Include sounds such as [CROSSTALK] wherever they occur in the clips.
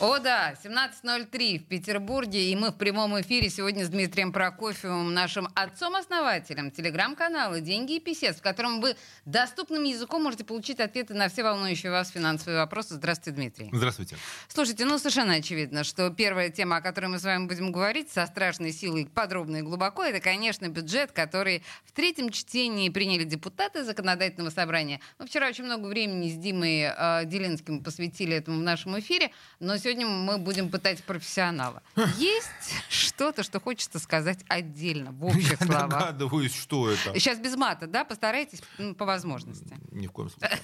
О да, 17.03 в Петербурге, и мы в прямом эфире сегодня с Дмитрием Прокофьевым, нашим отцом-основателем телеграм-канала «Деньги и писец», в котором вы доступным языком можете получить ответы на все волнующие вас финансовые вопросы. Здравствуйте, Дмитрий. Здравствуйте. Слушайте, ну совершенно очевидно, что первая тема, о которой мы с вами будем говорить со страшной силой подробно и глубоко, это, конечно, бюджет, который в третьем чтении приняли депутаты законодательного собрания. Мы вчера очень много времени с Димой э, Делинским посвятили этому в нашем эфире, но сегодня сегодня мы будем пытать профессионала. [LAUGHS] Есть что-то, что хочется сказать отдельно, в [LAUGHS] общих Я словах? догадываюсь, что это. Сейчас без мата, да? Постарайтесь по возможности. Ни в коем случае.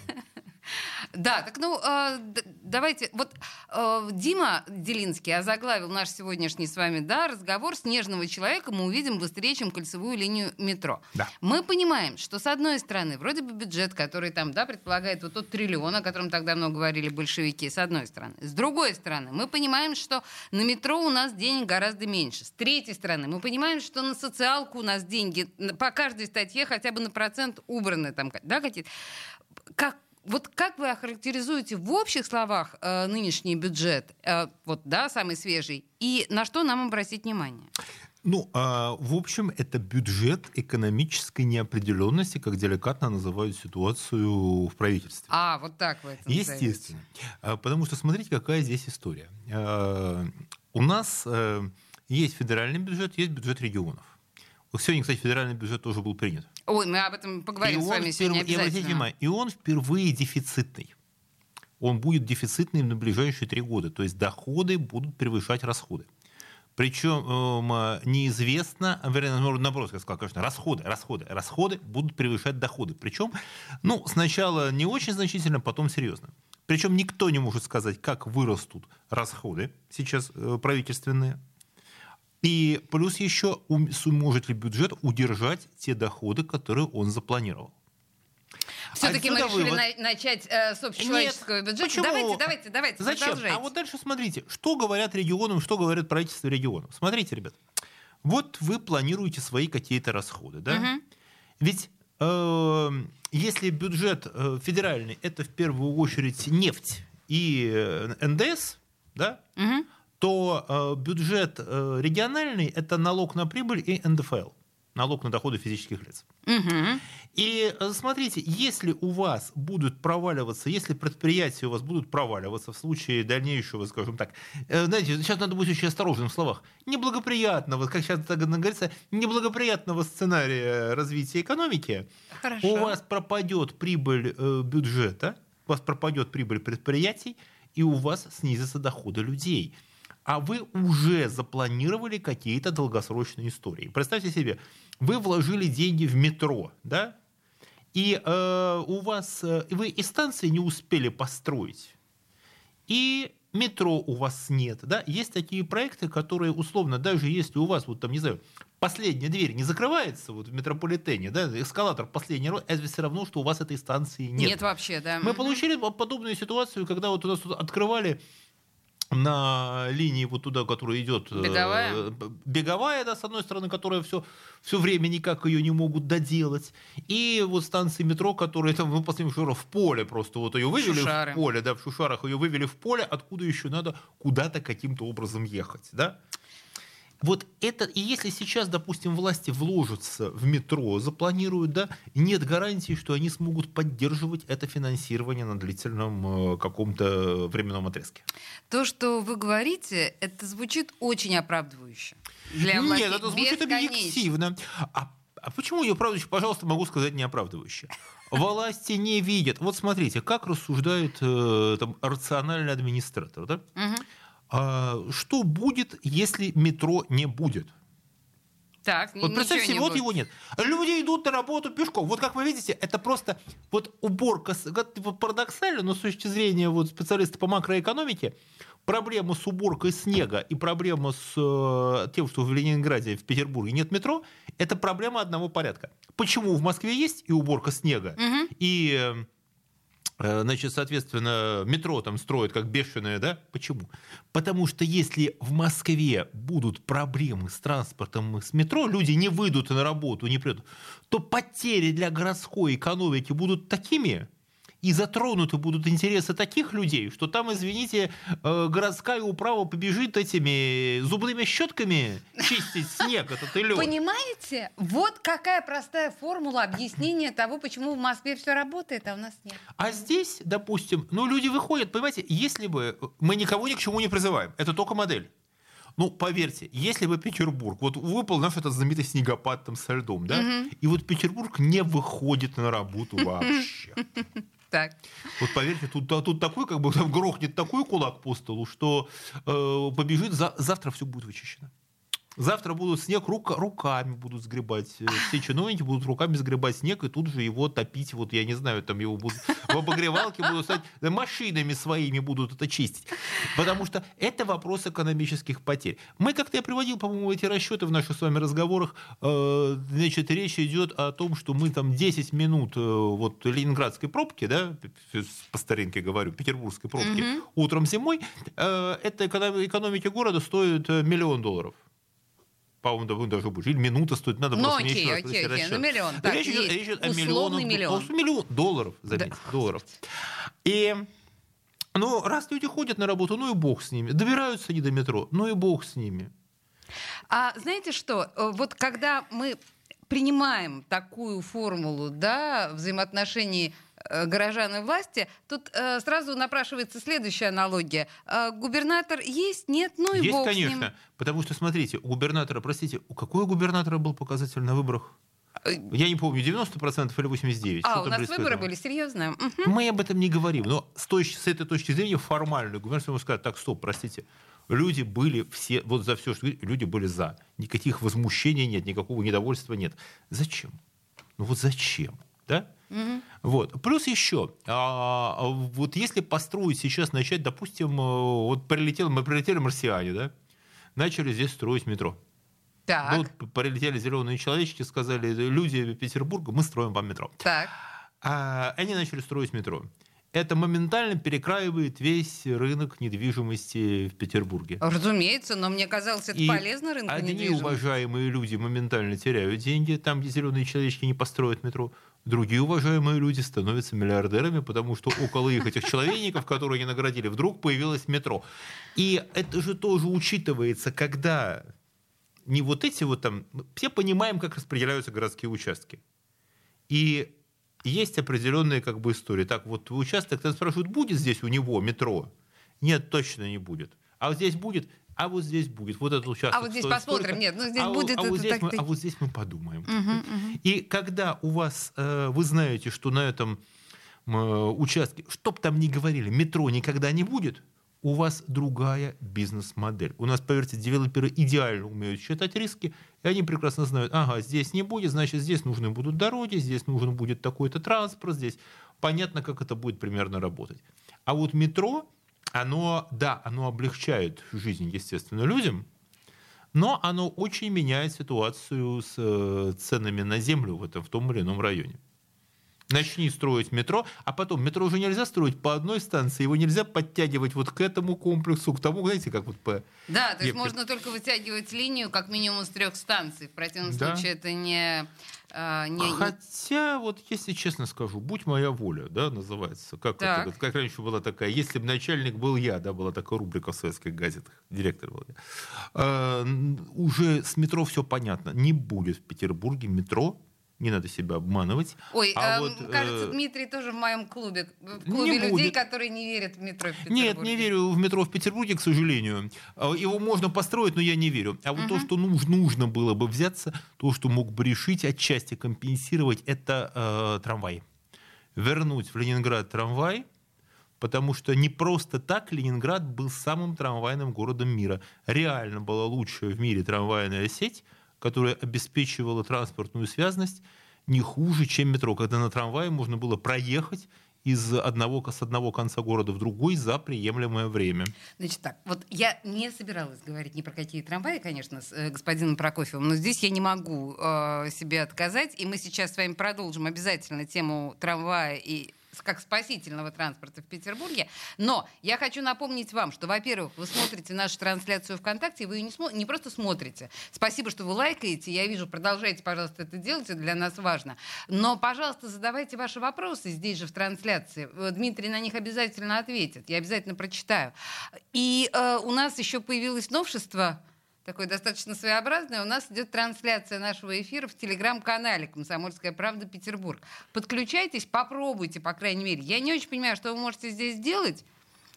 Да, так ну э, давайте. Вот э, Дима Делинский озаглавил наш сегодняшний с вами да, разговор «Снежного человека мы увидим быстрее, чем кольцевую линию метро». Да. Мы понимаем, что с одной стороны, вроде бы бюджет, который там, да, предполагает вот тот триллион, о котором тогда много говорили большевики, с одной стороны. С другой стороны, мы понимаем, что на метро у нас денег гораздо меньше. С третьей стороны, мы понимаем, что на социалку у нас деньги по каждой статье хотя бы на процент убраны там, да, какие-то. Как вот как вы охарактеризуете в общих словах э, нынешний бюджет, э, вот да, самый свежий, и на что нам обратить внимание? Ну, а, в общем, это бюджет экономической неопределенности, как деликатно называют ситуацию в правительстве. А, вот так вы это назовете. Естественно. А, Потому что смотрите, какая здесь история. А, У нас э, есть федеральный бюджет, есть бюджет регионов. Вот Сегодня, кстати, федеральный бюджет тоже был принят. Ой, мы об этом поговорим И с вами сегодня и обратите обязательно. внимание, и он впервые дефицитный. Он будет дефицитным на ближайшие три года. То есть доходы будут превышать расходы. Причем эм, э, неизвестно, а, вернее, наоборот, я сказал, конечно, расходы, расходы, расходы будут превышать доходы. Причем, ну, сначала не очень значительно, потом серьезно. Причем никто не может сказать, как вырастут расходы сейчас э, правительственные. И плюс еще, сможет ли бюджет удержать те доходы, которые он запланировал. Все-таки мы Отсюда решили вывод. на- начать э, с общечеловеческого Нет, бюджета. почему? Давайте, давайте, давайте, Зачем? продолжайте. А вот дальше смотрите, что говорят регионам, что говорят правительство регионов. Смотрите, ребят, вот вы планируете свои какие-то расходы, да? Мгм. Ведь э, если бюджет э, федеральный это в первую очередь нефть и э, НДС, да, Мгм. То э, бюджет э, региональный это налог на прибыль и НДФЛ, налог на доходы физических лиц. Мгм. И э, смотрите, если у вас будут проваливаться, если предприятия у вас будут проваливаться в случае дальнейшего, скажем так, знаете, сейчас надо быть очень осторожным в словах, неблагоприятного, как сейчас так говорится, неблагоприятного сценария развития экономики, Хорошо. у вас пропадет прибыль бюджета, у вас пропадет прибыль предприятий, и у вас снизятся доходы людей. А вы уже запланировали какие-то долгосрочные истории. Представьте себе, вы вложили деньги в метро, да? И э, у вас э, вы и станции не успели построить, и метро у вас нет, да? Есть такие проекты, которые условно, даже если у вас вот там не знаю последняя дверь не закрывается вот в метрополитене, да, эскалатор последний, это все равно, что у вас этой станции нет. Нет вообще, да. Мы получили по- подобную ситуацию, когда вот у нас тут открывали на линии вот туда, которая идет... э, Беговая? Беговая, да, с одной стороны, которая все, все время никак ее не могут доделать. И вот станции метро, которые там, ну, последним шуром в поле просто вот ее вывели Шушары. в поле, да, в Шушарах ее вывели в поле, откуда еще надо куда-то каким-то образом ехать, да. Вот это, и если сейчас, допустим, власти вложатся в метро, запланируют, да, нет гарантии, что они смогут поддерживать это финансирование на длительном э, каком-то временном отрезке. То, что вы говорите, это звучит очень оправдывающе. Для властей. Нет, это звучит Бесконечно. объективно. А, а почему я оправдывающе, пожалуйста, могу сказать неоправдывающе? Власти не видят. Вот смотрите, как рассуждает э, там, рациональный администратор. Да? Мгм. А, что будет, если метро не будет? Так, Вот представьте, не вот будет. его нет. Люди идут на работу пешком. Вот как вы видите, это просто вот уборка, как- типа, парадоксально, но с точки зрения вот специалиста по макроэкономике, проблема с уборкой снега и проблема с э, тем, что в Ленинграде, в Петербурге нет метро, это проблема одного порядка. Почему в Москве есть и уборка снега, Мгм. и Э, значит, соответственно, метро там строят как бешеное, да? Почему? Потому что если в Москве будут проблемы с транспортом с метро, люди не выйдут на работу, не придут, то потери для городской экономики будут такими, и затронуты будут интересы таких людей, что там, извините, э, городская управа побежит этими зубными щетками чистить снег этот и лед. Понимаете? Вот какая простая формула объяснения того, почему в Москве все работает, а у нас нет. А здесь, допустим, ну люди выходят, понимаете, если бы мы никого ни к чему не призываем, это только модель. Ну, поверьте, если бы Петербург, вот выпал наш этот знаменитый снегопад там со льдом, да, угу. и вот Петербург не выходит на работу вообще. [LAUGHS] Так. Вот поверьте, тут, тут такой, как бы [LAUGHS] там грохнет такой кулак по столу, что э, побежит, за, завтра все будет вычищено. Завтра будут снег рука, руками будут сгребать. Э, все чиновники будут руками сгребать снег и тут же его топить. Вот я не знаю, там его будут в обогревалке будут стать машинами своими будут это чистить. Потому что это вопрос экономических потерь. Мы как-то я приводил, по-моему, эти расчеты в наших с вами разговорах. Э, значит, речь идет о том, что мы там 10 минут э, вот ленинградской пробки, да, по старинке говорю, петербургской пробки, угу. утром зимой, это экономике города стоит миллион долларов по-моему, даже больше. Или минута стоит, надо ну, просто окей, окей, окей, ну миллион. Так, речь, идет, речь идет о миллионах, миллион. миллион долларов, заметьте, да. долларов. И ну, раз люди ходят на работу, ну и бог с ними. Добираются они до метро, ну и бог с ними. А знаете что, э, вот когда мы принимаем такую формулу да, взаимоотношений горожан и власти, тут э, сразу напрашивается следующая аналогия. Э, губернатор есть, нет, ну и есть, бог конечно, с ним. потому что, смотрите, у губернатора, простите, у какой у губернатора был показатель на выборах? Э, Я не помню, 90% или 89%. А, у нас выборы были, серьезно? Угу. Мы об этом не говорим. Но с, той, с этой точки зрения формально губернатор ему сказать, так, стоп, простите, люди были все, вот за все, что люди были за. Никаких возмущений нет, никакого недовольства нет. Зачем? Ну вот зачем? Да? Угу. Вот. Плюс еще, а, вот если построить сейчас, начать, допустим, э, вот прилетел, мы прилетели марсиане, да, начали здесь строить метро. Так. Ну, вот прилетели зеленые человечки, сказали, люди Петербурга, мы строим вам метро. Так. А, они начали строить метро это моментально перекраивает весь рынок недвижимости в Петербурге. Разумеется, но мне казалось, это и полезно рынку одни недвижимости. уважаемые люди моментально теряют деньги, там, где зеленые человечки не построят метро. Другие уважаемые люди становятся миллиардерами, потому что около их этих человеков, которые они наградили, вдруг появилось метро. И это же тоже учитывается, когда не вот эти вот там... Все понимаем, как распределяются городские участки. И есть определенные как бы истории. Так, вот участок, там спрашивают, будет здесь у него метро? Нет, точно не будет. А вот здесь будет, а вот здесь будет. Вот этот участок. А вот здесь посмотрим. Столько, Нет, ну здесь а, будет. А, это вот здесь так, мы, а вот здесь мы подумаем. Угу, угу. И когда у вас, э, вы знаете, что на этом э, участке, чтоб там ни говорили, метро никогда не будет, у вас другая бизнес-модель. У нас, поверьте, девелоперы идеально умеют считать риски, и они прекрасно знают, ага, здесь не будет, значит, здесь нужны будут дороги, здесь нужен будет такой-то транспорт, здесь понятно, как это будет примерно работать. А вот метро, оно, да, оно облегчает жизнь, естественно, людям, но оно очень меняет ситуацию с э, ценами на землю в, этом, в том или ином районе. Начни строить метро, а потом метро уже нельзя строить по одной станции, его нельзя подтягивать вот к этому комплексу, к тому, знаете, как вот по... Да, то есть можно только вытягивать линию как минимум с трех станций. В противном да. случае это не, а, не... Хотя, вот если честно скажу, будь моя воля, да, называется. Как, так. это, как раньше была такая, если бы начальник был я, да, была такая рубрика в советских газетах, директор был я. А, уже с метро все понятно. Не будет в Петербурге метро не надо себя обманывать. Ой, а э, вот, кажется, э... Дмитрий тоже в моем клубе. В клубе не людей, будет. которые не верят в метро в Петербурге. Нет, не верю в метро в Петербурге, к сожалению. А, его можно построить, но я не верю. А вот угу. то, что нужно, нужно было бы взяться, то, что мог бы решить, отчасти компенсировать, это э, трамвай. Вернуть в Ленинград трамвай, потому что не просто так Ленинград был самым трамвайным городом мира. Реально была лучшая в мире трамвайная сеть – которая обеспечивала транспортную связность не хуже, чем метро, когда на трамвае можно было проехать из одного, с одного конца города в другой за приемлемое время. Значит так, вот я не собиралась говорить ни про какие трамваи, конечно, с э, господином Прокофьевым, но здесь я не могу э, себе отказать, и мы сейчас с вами продолжим обязательно тему трамвая и как спасительного транспорта в Петербурге. Но я хочу напомнить вам, что, во-первых, вы смотрите нашу трансляцию ВКонтакте, вы ее не, смо- не просто смотрите. Спасибо, что вы лайкаете. Я вижу, продолжайте, пожалуйста, это делать, это для нас важно. Но, пожалуйста, задавайте ваши вопросы здесь же в трансляции. Э, Дмитрий на них обязательно ответит. Я обязательно прочитаю. И э, у нас еще появилось новшество такое достаточно своеобразное. У нас идет трансляция нашего эфира в телеграм-канале «Комсомольская правда. Петербург». Подключайтесь, попробуйте, по крайней мере. Я не очень понимаю, что вы можете здесь делать.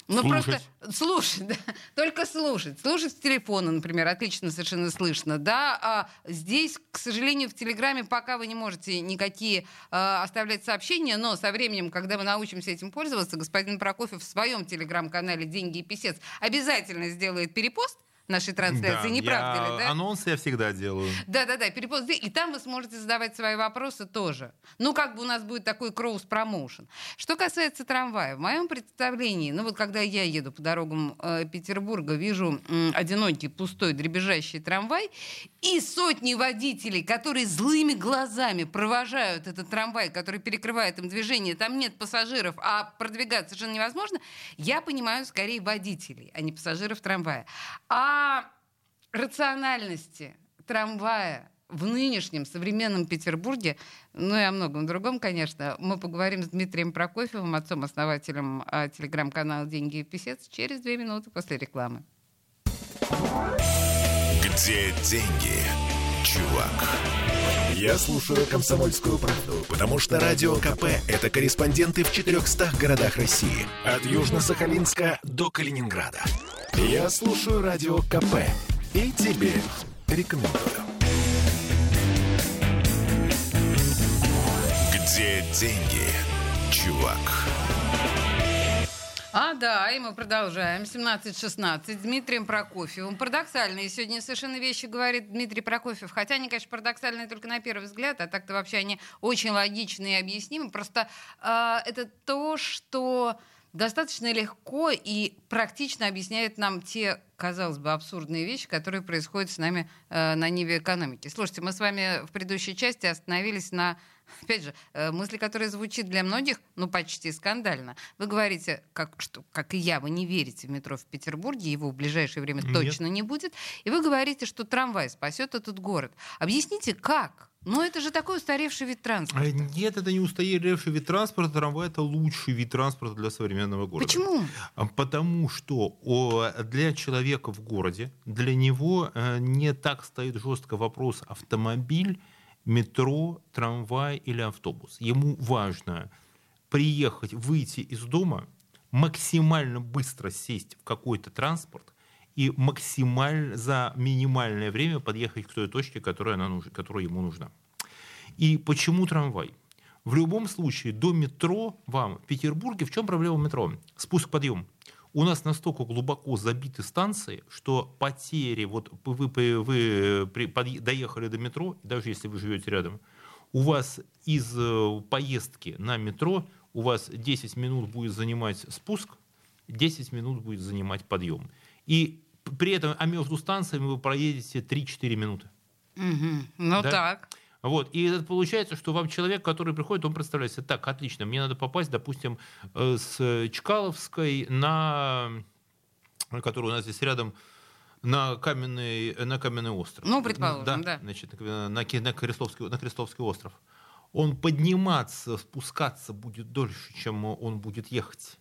Ну, Слушать. просто слушать, [LAUGHS] да. Только слушать. Слушать с телефона, например, отлично совершенно слышно, да. А здесь, к сожалению, в Телеграме пока вы не можете никакие а, оставлять сообщения, но со временем, когда мы научимся этим пользоваться, господин Прокофьев в своем Телеграм-канале «Деньги и писец» обязательно сделает перепост нашей трансляции, Да, не правда ли, да? Анонсы я всегда делаю. Да-да-да, перепост здесь, и там вы сможете задавать свои вопросы тоже. Ну, как бы у нас будет такой кроус-промоушен. Что касается трамвая, в моем представлении, ну вот когда я еду по дорогам э, Петербурга, вижу м, одинокий, пустой, дребезжащий трамвай и сотни водителей, которые злыми глазами провожают этот трамвай, который перекрывает им движение, там нет пассажиров, а продвигаться совершенно невозможно, я понимаю скорее водителей, а не пассажиров трамвая. А рациональности трамвая в нынешнем современном Петербурге, ну и о многом другом, конечно, мы поговорим с Дмитрием Прокофьевым, отцом-основателем а, телеграм-канала «Деньги и писец» через две минуты после рекламы. Где деньги, чувак? Я слушаю «Комсомольскую правду», потому что «Радио КП» — это корреспонденты в 400 городах России. От Южно-Сахалинска до Калининграда. Я слушаю «Радио КП» и тебе рекомендую. Где деньги, чувак? А, да, и мы продолжаем. 17.16 с Дмитрием Прокофьевым. Парадоксальные сегодня совершенно вещи говорит Дмитрий Прокофьев. Хотя они, конечно, парадоксальные только на первый взгляд, а так-то вообще они очень логичны и объяснимы. Просто э, это то, что достаточно легко и практично объясняет нам те, казалось бы, абсурдные вещи, которые происходят с нами э, на ниве экономики. Слушайте, мы с вами в предыдущей части остановились на [LAUGHS] Опять же, э, мысль, которая звучит для многих, ну, почти скандально. Вы говорите, как, что, как и я, вы не верите в метро в Петербурге, его в ближайшее время Нет. точно не будет. И вы говорите, что трамвай спасет этот город. Объясните, как? Ну, это же такой устаревший вид транспорта. А Нет, это не устаревший вид транспорта. Трамвай это лучший вид транспорта для современного города. Почему? А Потому что для человека в городе, для него э, не так стоит жестко вопрос автомобиль, метро, трамвай или автобус. Ему важно приехать, выйти из дома, максимально быстро сесть в какой-то транспорт и максимально за минимальное время подъехать к той точке, которая, она нуж- которая ему нужна. И почему трамвай? В любом случае, до метро вам в Петербурге, в чем проблема метро? Спуск-подъем. У нас настолько глубоко забиты станции, что потери, вот вы, вы, вы при- подъ- доехали до метро, даже если вы живете рядом, у вас из э, поездки на метро у вас 10 минут будет занимать спуск, 10 минут будет занимать подъем. И при этом, а между станциями вы проедете 3-4 минуты. Мгм. Ну Да. так. Вот. И это получается, что вам человек, который приходит, он представляет себе, так, отлично, мне надо попасть, допустим, э, с Чкаловской на, который у нас здесь рядом, на каменный, на каменный остров. Ну, предположим, да. Значит, на, на, Крестовский, на Крестовский остров. Он подниматься, спускаться будет дольше, чем он будет ехать.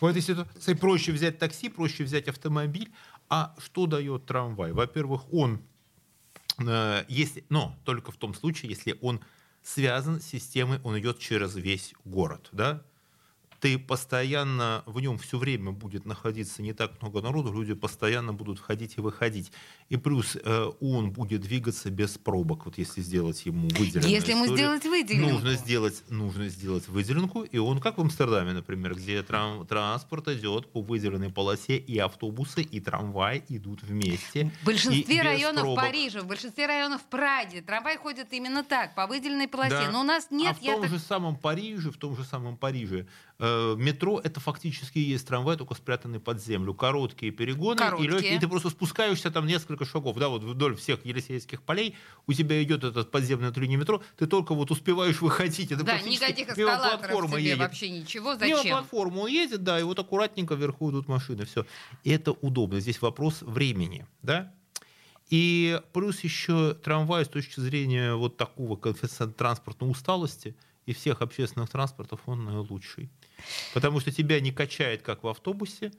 В этой ситуации проще взять такси, проще взять автомобиль. А что дает трамвай? Во-первых, он Э, если, но только в том случае, если он связан с системой, он идет через весь город, да? Ты постоянно в нем все время будет находиться не так много народу, люди постоянно будут входить и выходить. И плюс э, он будет двигаться без пробок, вот если сделать ему выделенную Если ему историю. сделать выделенку. Нужно сделать, нужно сделать выделенку, и он как в Амстердаме, например, где трам- транспорт идет по выделенной полосе, и автобусы, и трамвай идут вместе. В большинстве районов пробок. Парижа, в большинстве районов Праги трамвай ходит именно так, по выделенной полосе. Да. Но у нас нет... а в я том так- же самом Париже, в том же самом Париже Метро это фактически есть трамвай, только спрятанный под землю. Короткие перегоны, Короткие. И, легкие, и ты просто спускаешься там несколько шагов, да, вот вдоль всех Елисейских полей, у тебя идет этот подземный линия метро, ты только вот успеваешь выходить. Это Да, никаких эскалаторов тебе едет. вообще ничего. Зачем? платформу едет, да, и вот аккуратненько вверху идут машины, все. Это удобно. Здесь вопрос времени, да? И плюс еще трамвай с точки зрения вот такого коэффициента транспортной усталости и всех общественных транспортов он наилучший. Потому что тебя не качает, как в автобусе,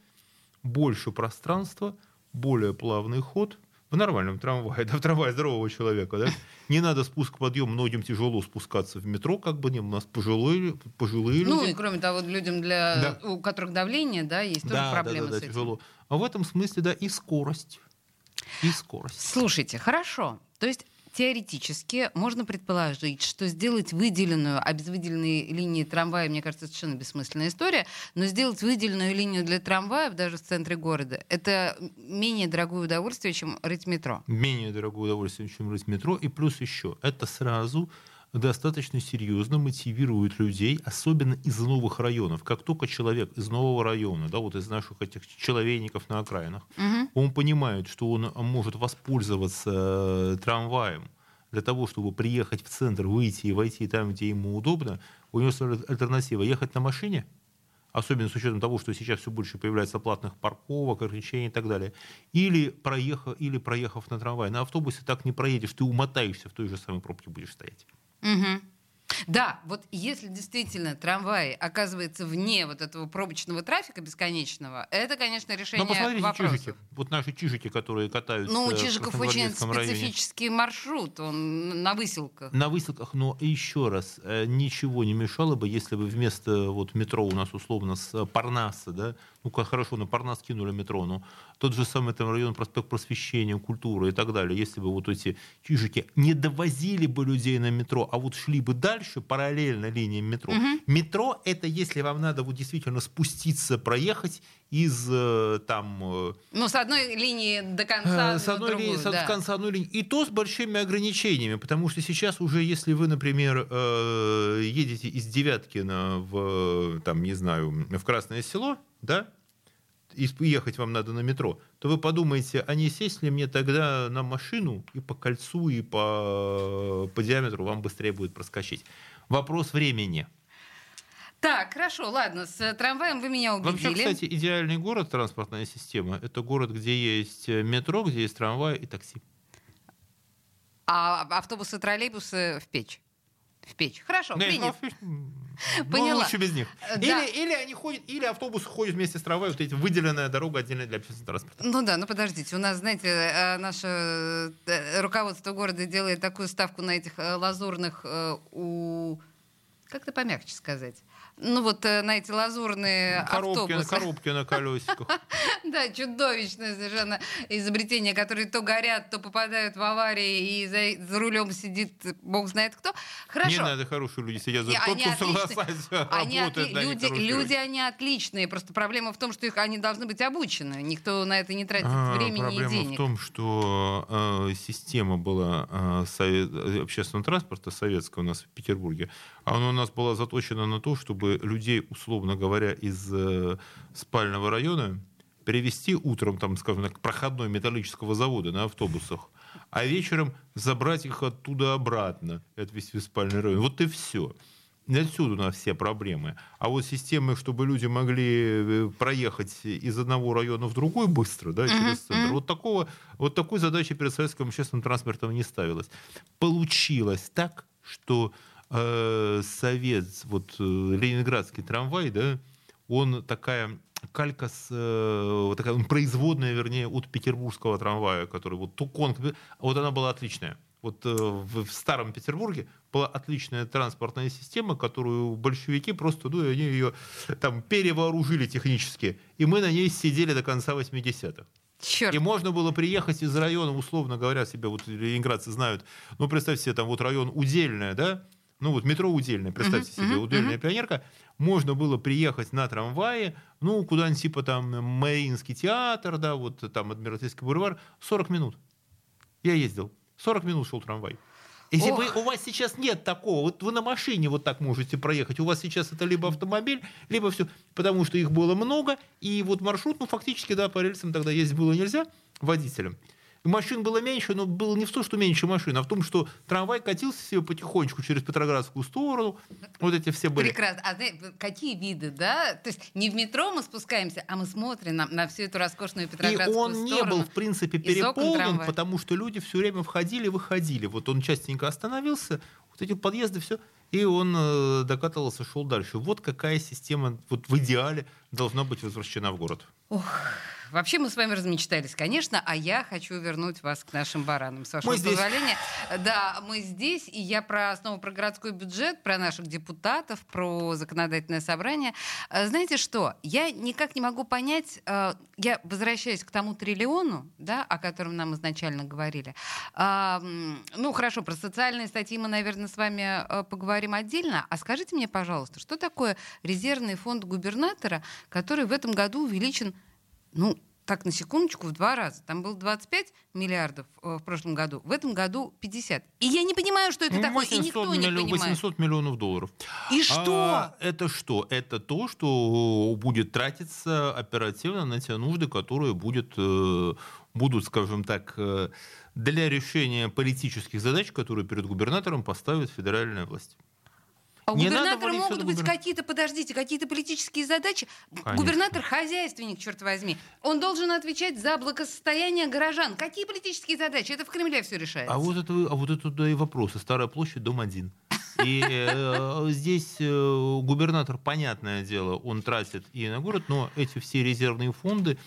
больше пространства, более плавный ход, в нормальном трамвае, [LAUGHS] да, в трамвае здорового человека, да, не надо спуск подъем, многим тяжело спускаться в метро, как бы не, у нас пожилые, пожилые Ну люди. и кроме того, людям, для, Да. у которых давление, да, есть тоже да, проблемы да, да, с этим. тяжело. А в этом смысле, да, и скорость. И скорость. Слушайте, хорошо. То есть теоретически можно предположить, что сделать выделенную, а без выделенной линии трамвая, мне кажется, совершенно бессмысленная история, но сделать выделенную линию для трамваев даже в центре города, это менее дорогое удовольствие, чем рыть метро. Менее дорогое удовольствие, чем рыть метро. И плюс еще, это сразу достаточно серьезно мотивирует людей, особенно из новых районов. Как только человек из нового района, да, вот из наших этих человейников на окраинах, Мгм. он понимает, что он может воспользоваться э, трамваем для того, чтобы приехать в центр, выйти и войти там, где ему удобно, у него альтернатива ехать на машине, особенно с учетом того, что сейчас все больше появляется платных парковок, ограничений и так далее, или, проехав, или проехав на трамвай. На автобусе так не проедешь, ты умотаешься, в той же самой пробке будешь стоять. Мгм. Да, вот если действительно трамвай оказывается вне вот этого пробочного трафика бесконечного, это, конечно, решение Но посмотрите вопросов. чижики. Вот наши чижики, которые катаются Ну, у в Чижиков очень Красногвардейском районе. специфический маршрут, он на выселках. На выселках, но еще раз, э, ничего не мешало бы, если бы вместо вот метро у нас условно с Парнаса, да, ну как хорошо, на Парнас кинули метро, но тот же самый там район проспект просвещения, культуры и так далее, если бы вот эти чижики не довозили бы людей на метро, а вот шли бы дальше, параллельно линиям метро. Метро это если вам надо вот действительно спуститься, проехать из э, там... э, Ну, с одной линии до конца, Э, с одной другую, линии, да. с конца одной линии. И то с большими ограничениями, потому что сейчас уже, если вы, например, едете из Девяткина в, там, не знаю, в Красное Село, да, и ехать вам надо на метро, то вы подумаете, а не сесть ли мне тогда на машину и по кольцу, и по, по диаметру вам быстрее будет проскочить. Вопрос времени. Так, хорошо, ладно, с э, трамваем вы меня убедили. Вообще, кстати, идеальный город, транспортная система, это город, где есть э, метро, где есть трамвай и такси. А автобусы, троллейбусы в печь. В печь. Хорошо, Да, принято. [LAUGHS] ну, Поняла. лучше без них. Э, да. Или, или они ходят, или автобусы ходят вместе с трамваем, вот эти выделенная дорога отдельная для общественного транспорта. Ну да, ну подождите, у нас, знаете, э, наше э, руководство города делает такую ставку на этих лазурных у... Как это помягче сказать? Ну вот э, на эти лазурные Коробки, автобусы. коробки на колесиках. [LAUGHS] Да, чудовищное совершенно изобретение, которые то горят, то попадают в аварии, и за, за рулем сидит бог знает кто. Не Хорошо. надо, хорошие люди сидят за тот, они кто согласается, Они отли- люди, люди, они отличные. Просто проблема в том, что их они должны быть обучены. Никто на это не тратит А, времени и Проблема денег. в том, что э, система была э, совет- общественного транспорта советская у нас в Петербурге, а она у нас была заточена на то, чтобы людей, условно говоря, из э, спального района перевести утром, там, скажем так, к проходной металлического завода на автобусах, а вечером забрать их оттуда обратно, и отвезти в спальный район. Вот и все. И Отсюда у нас все проблемы. А вот системы, чтобы люди могли э, проехать из одного района в другой быстро, да, через центр, вот, такого, вот такой задачи перед советским общественным транспортом не ставилось. Получилось так, что э, совет, вот э, ленинградский трамвай, да, он такая калька с, э, вот такая, он производная, вернее, от петербургского трамвая, который вот Тукон, вот она была отличная. Вот в, в старом Петербурге была отличная транспортная система, которую большевики просто, ну, они ее там перевооружили технически, и мы на ней сидели до конца 80-х. Черт. И можно было приехать из района, условно говоря, себе, вот ленинградцы знают, ну, представьте себе, там вот район Удельная, да, ну, вот метро Удельная, представьте себе, мгм, Удельная пионерка, можно было приехать на трамвае, ну, куда-нибудь типа там Мариинский театр, да, вот там Адмиралтейский бульвар, 40 минут. Я ездил. 40 минут шел трамвай. Если Ох. вы, у вас сейчас нет такого, вот вы на машине вот так можете проехать, у вас сейчас это либо автомобиль, либо все, потому что их было много, и вот маршрут, ну, фактически, да, по рельсам тогда ездить было нельзя водителям. И Машин было меньше, но было не в том, что меньше машин, а в том, что трамвай катился себе потихонечку через Петроградскую сторону. Вот эти все были. Прекрасно. А знаете, какие виды, да? То есть не в метро мы спускаемся, а мы смотрим на, на всю эту роскошную И Петроградскую он не сторону. был, в принципе, переполнен, потому что люди все время входили и выходили. Вот он частенько остановился, вот эти подъезды, все, и он э, докатывался, шел дальше. Вот какая система вот в идеале должна быть возвращена в город. Вообще мы с вами размечтались, конечно, а я хочу вернуть вас к нашим баранам, с вашего Мы здесь. позволения. Да, мы здесь, и я про снова про городской бюджет, про наших депутатов, про законодательное собрание. Э, Знаете что? Я никак не могу понять, э, я возвращаюсь к тому триллиону, да, о котором нам изначально говорили. М, Ну, хорошо, про социальные статьи мы, наверное, с вами э, поговорим отдельно. А скажите мне, пожалуйста, что такое резервный фонд губернатора, который в этом году увеличен ну, так, на секундочку, в два раза. Там было 25 миллиардов э, в прошлом году, в этом году 50. И я не понимаю, что это Ну, такое, и никто не миллион- понимает. 800 миллионов долларов. И что? А это что? Это то, что будет тратиться оперативно на те нужды, которые будет, э, будут, скажем так, э, для решения политических задач, которые перед губернатором поставит федеральная власть. А у Не губернатора могут быть губернатора. какие-то, подождите, какие-то политические задачи. Конечно. Губернатор хозяйственник, черт возьми. Он должен отвечать за благосостояние горожан. Какие политические задачи? Это в Кремле все решается. А вот это, а вот это да и вопросы. Старая площадь, дом один. И э, здесь э, губернатор, понятное дело, он тратит и на город, но эти все резервные фонды,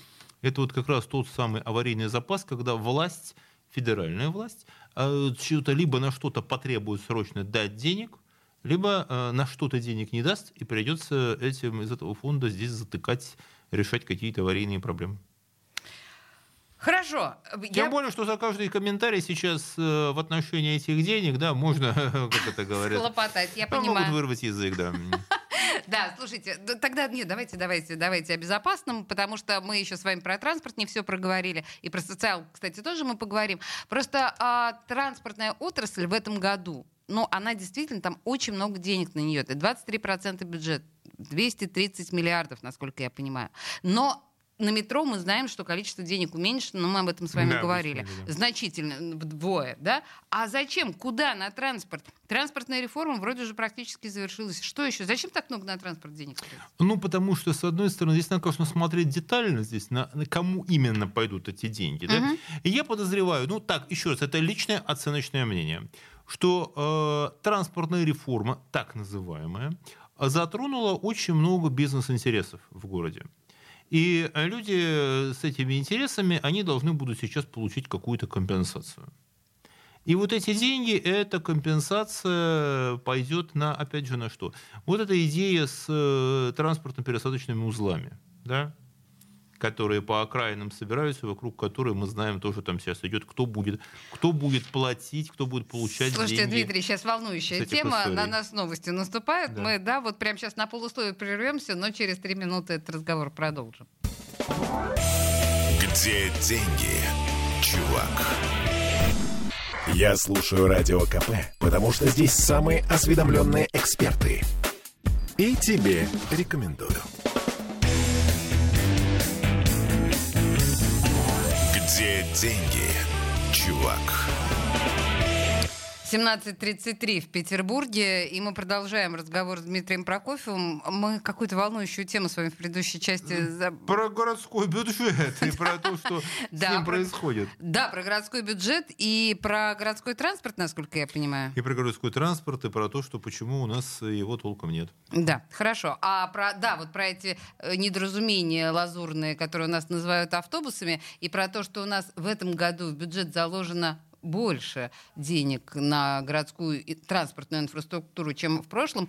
это вот как раз тот самый аварийный запас, когда власть, федеральная власть, э, что-то либо на что-то потребует срочно дать денег, либо э, на что-то денег не даст, и придется этим из этого фонда здесь затыкать, решать какие-то аварийные проблемы. Хорошо. Тем Я более, что за каждый комментарий сейчас э, в отношении этих денег, да, можно, [LAUGHS] как это говорят, хлопотать, я ну, могут понимаю. вырвать язык, да. [LAUGHS] Да, слушайте, тогда нет, давайте, давайте, давайте о безопасном, потому что мы еще с вами про транспорт не все проговорили, и про социал, кстати, тоже мы поговорим. Просто а, транспортная отрасль в этом году, ну, она действительно, там очень много денег на нее, это 23% бюджет, 230 миллиардов, насколько я понимаю. Но на метро мы знаем, что количество денег уменьшено, но мы об этом с вами Да, говорили. да. Значительно, вдвое, да? А зачем? Куда на транспорт? Транспортная реформа вроде уже практически завершилась. Что еще? Зачем так много на транспорт денег? Ну, потому что, с одной стороны, здесь надо, конечно, смотреть детально, здесь, на, на кому именно пойдут эти деньги. Да? Мгм. И я подозреваю, ну так, еще раз, это личное оценочное мнение, что э, транспортная реформа, так называемая, затронула очень много бизнес-интересов в городе. И э, люди с этими интересами, они должны будут сейчас получить какую-то компенсацию. И вот эти деньги, эта компенсация пойдет на, опять же, на что? Вот эта идея с э, транспортно-пересадочными узлами, да, которые по окраинам собираются, вокруг которой мы знаем тоже там сейчас идет, кто будет, кто будет платить, кто будет получать Слушайте, деньги. Дмитрий, сейчас волнующая тема. историй. На нас новости наступают. Да. Мы, да, вот прямо сейчас на полусловие прервемся, но через три минуты этот разговор продолжим. Где деньги, чувак? Я слушаю Радио КП, потому что здесь самые осведомленные эксперты. И тебе рекомендую. Где деньги, чувак? 17.33 в Петербурге, и мы продолжаем разговор с Дмитрием Прокофьевым. Мы какую-то волнующую тему с вами в предыдущей части... Про городской бюджет и про то, что с ним про- происходит. Да, про городской бюджет и про городской транспорт, насколько я понимаю. И про городской транспорт, и про то, что почему у нас его толком нет. Да, хорошо. А про, да, вот про эти э, недоразумения лазурные, которые у нас называют автобусами, и про то, что у нас в этом году в бюджет заложено больше денег на городскую транспортную инфраструктуру, чем в прошлом.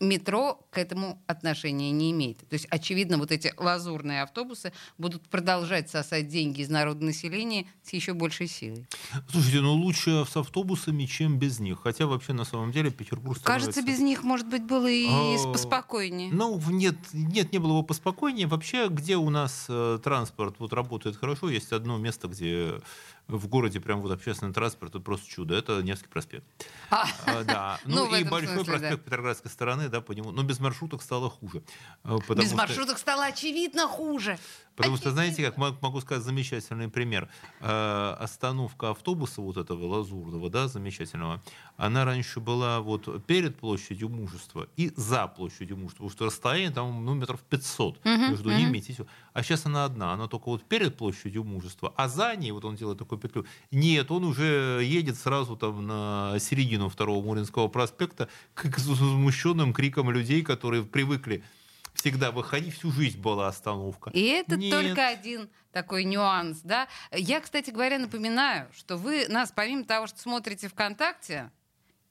метро к этому отношения не имеет. То есть, очевидно, вот эти лазурные автобусы будут продолжать сосать деньги из народного населения с еще большей силой. Слушайте, ну лучше с автобусами, чем без них. Хотя вообще на самом деле Петербург становится... Кажется, без них, может быть, было и А, поспокойнее. Ну, нет, нет, не было бы поспокойнее. Вообще, где у нас э, транспорт вот работает хорошо, есть одно место, где в городе прям вот общественный транспорт, это просто чудо. Это Невский проспект. [LAUGHS] А, А, да. Ну, Ну, и большой смысле, да. проспект Петроградской стороны, да, по нему. Но без маршруток стало хуже. Э, без что- маршруток стало очевидно хуже. Потому что, знаете, как мог- могу сказать замечательный пример. Э, Остановка автобуса вот этого лазурного, да, замечательного, она раньше была вот перед площадью мужества и за площадью мужества, потому что расстояние там ну, метров 500 Мгм, между мгм. ними. всё. А сейчас она одна, она только вот перед площадью мужества, а за ней, вот он делает такую петлю, нет, он уже едет сразу там на середину второго Муринского проспекта к к возмущенным крикам людей, которые привыкли всегда выходить, всю жизнь была остановка. И это Нет. только один такой нюанс, да. Я, кстати говоря, напоминаю, что вы нас, помимо того, что смотрите ВКонтакте,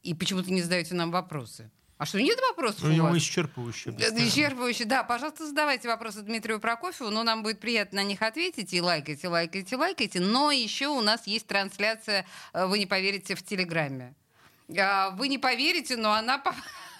и почему-то не задаете нам вопросы. А что, нет вопросов У у вас? исчерпывающе. Это Исчерпывающе, да. Пожалуйста, задавайте вопросы Дмитрию Прокофьеву, но нам будет приятно на них ответить. И лайкайте, лайкайте, лайкайте. Но еще у нас есть трансляция, э, вы не поверите, в Телеграме. А, Вы не поверите, но она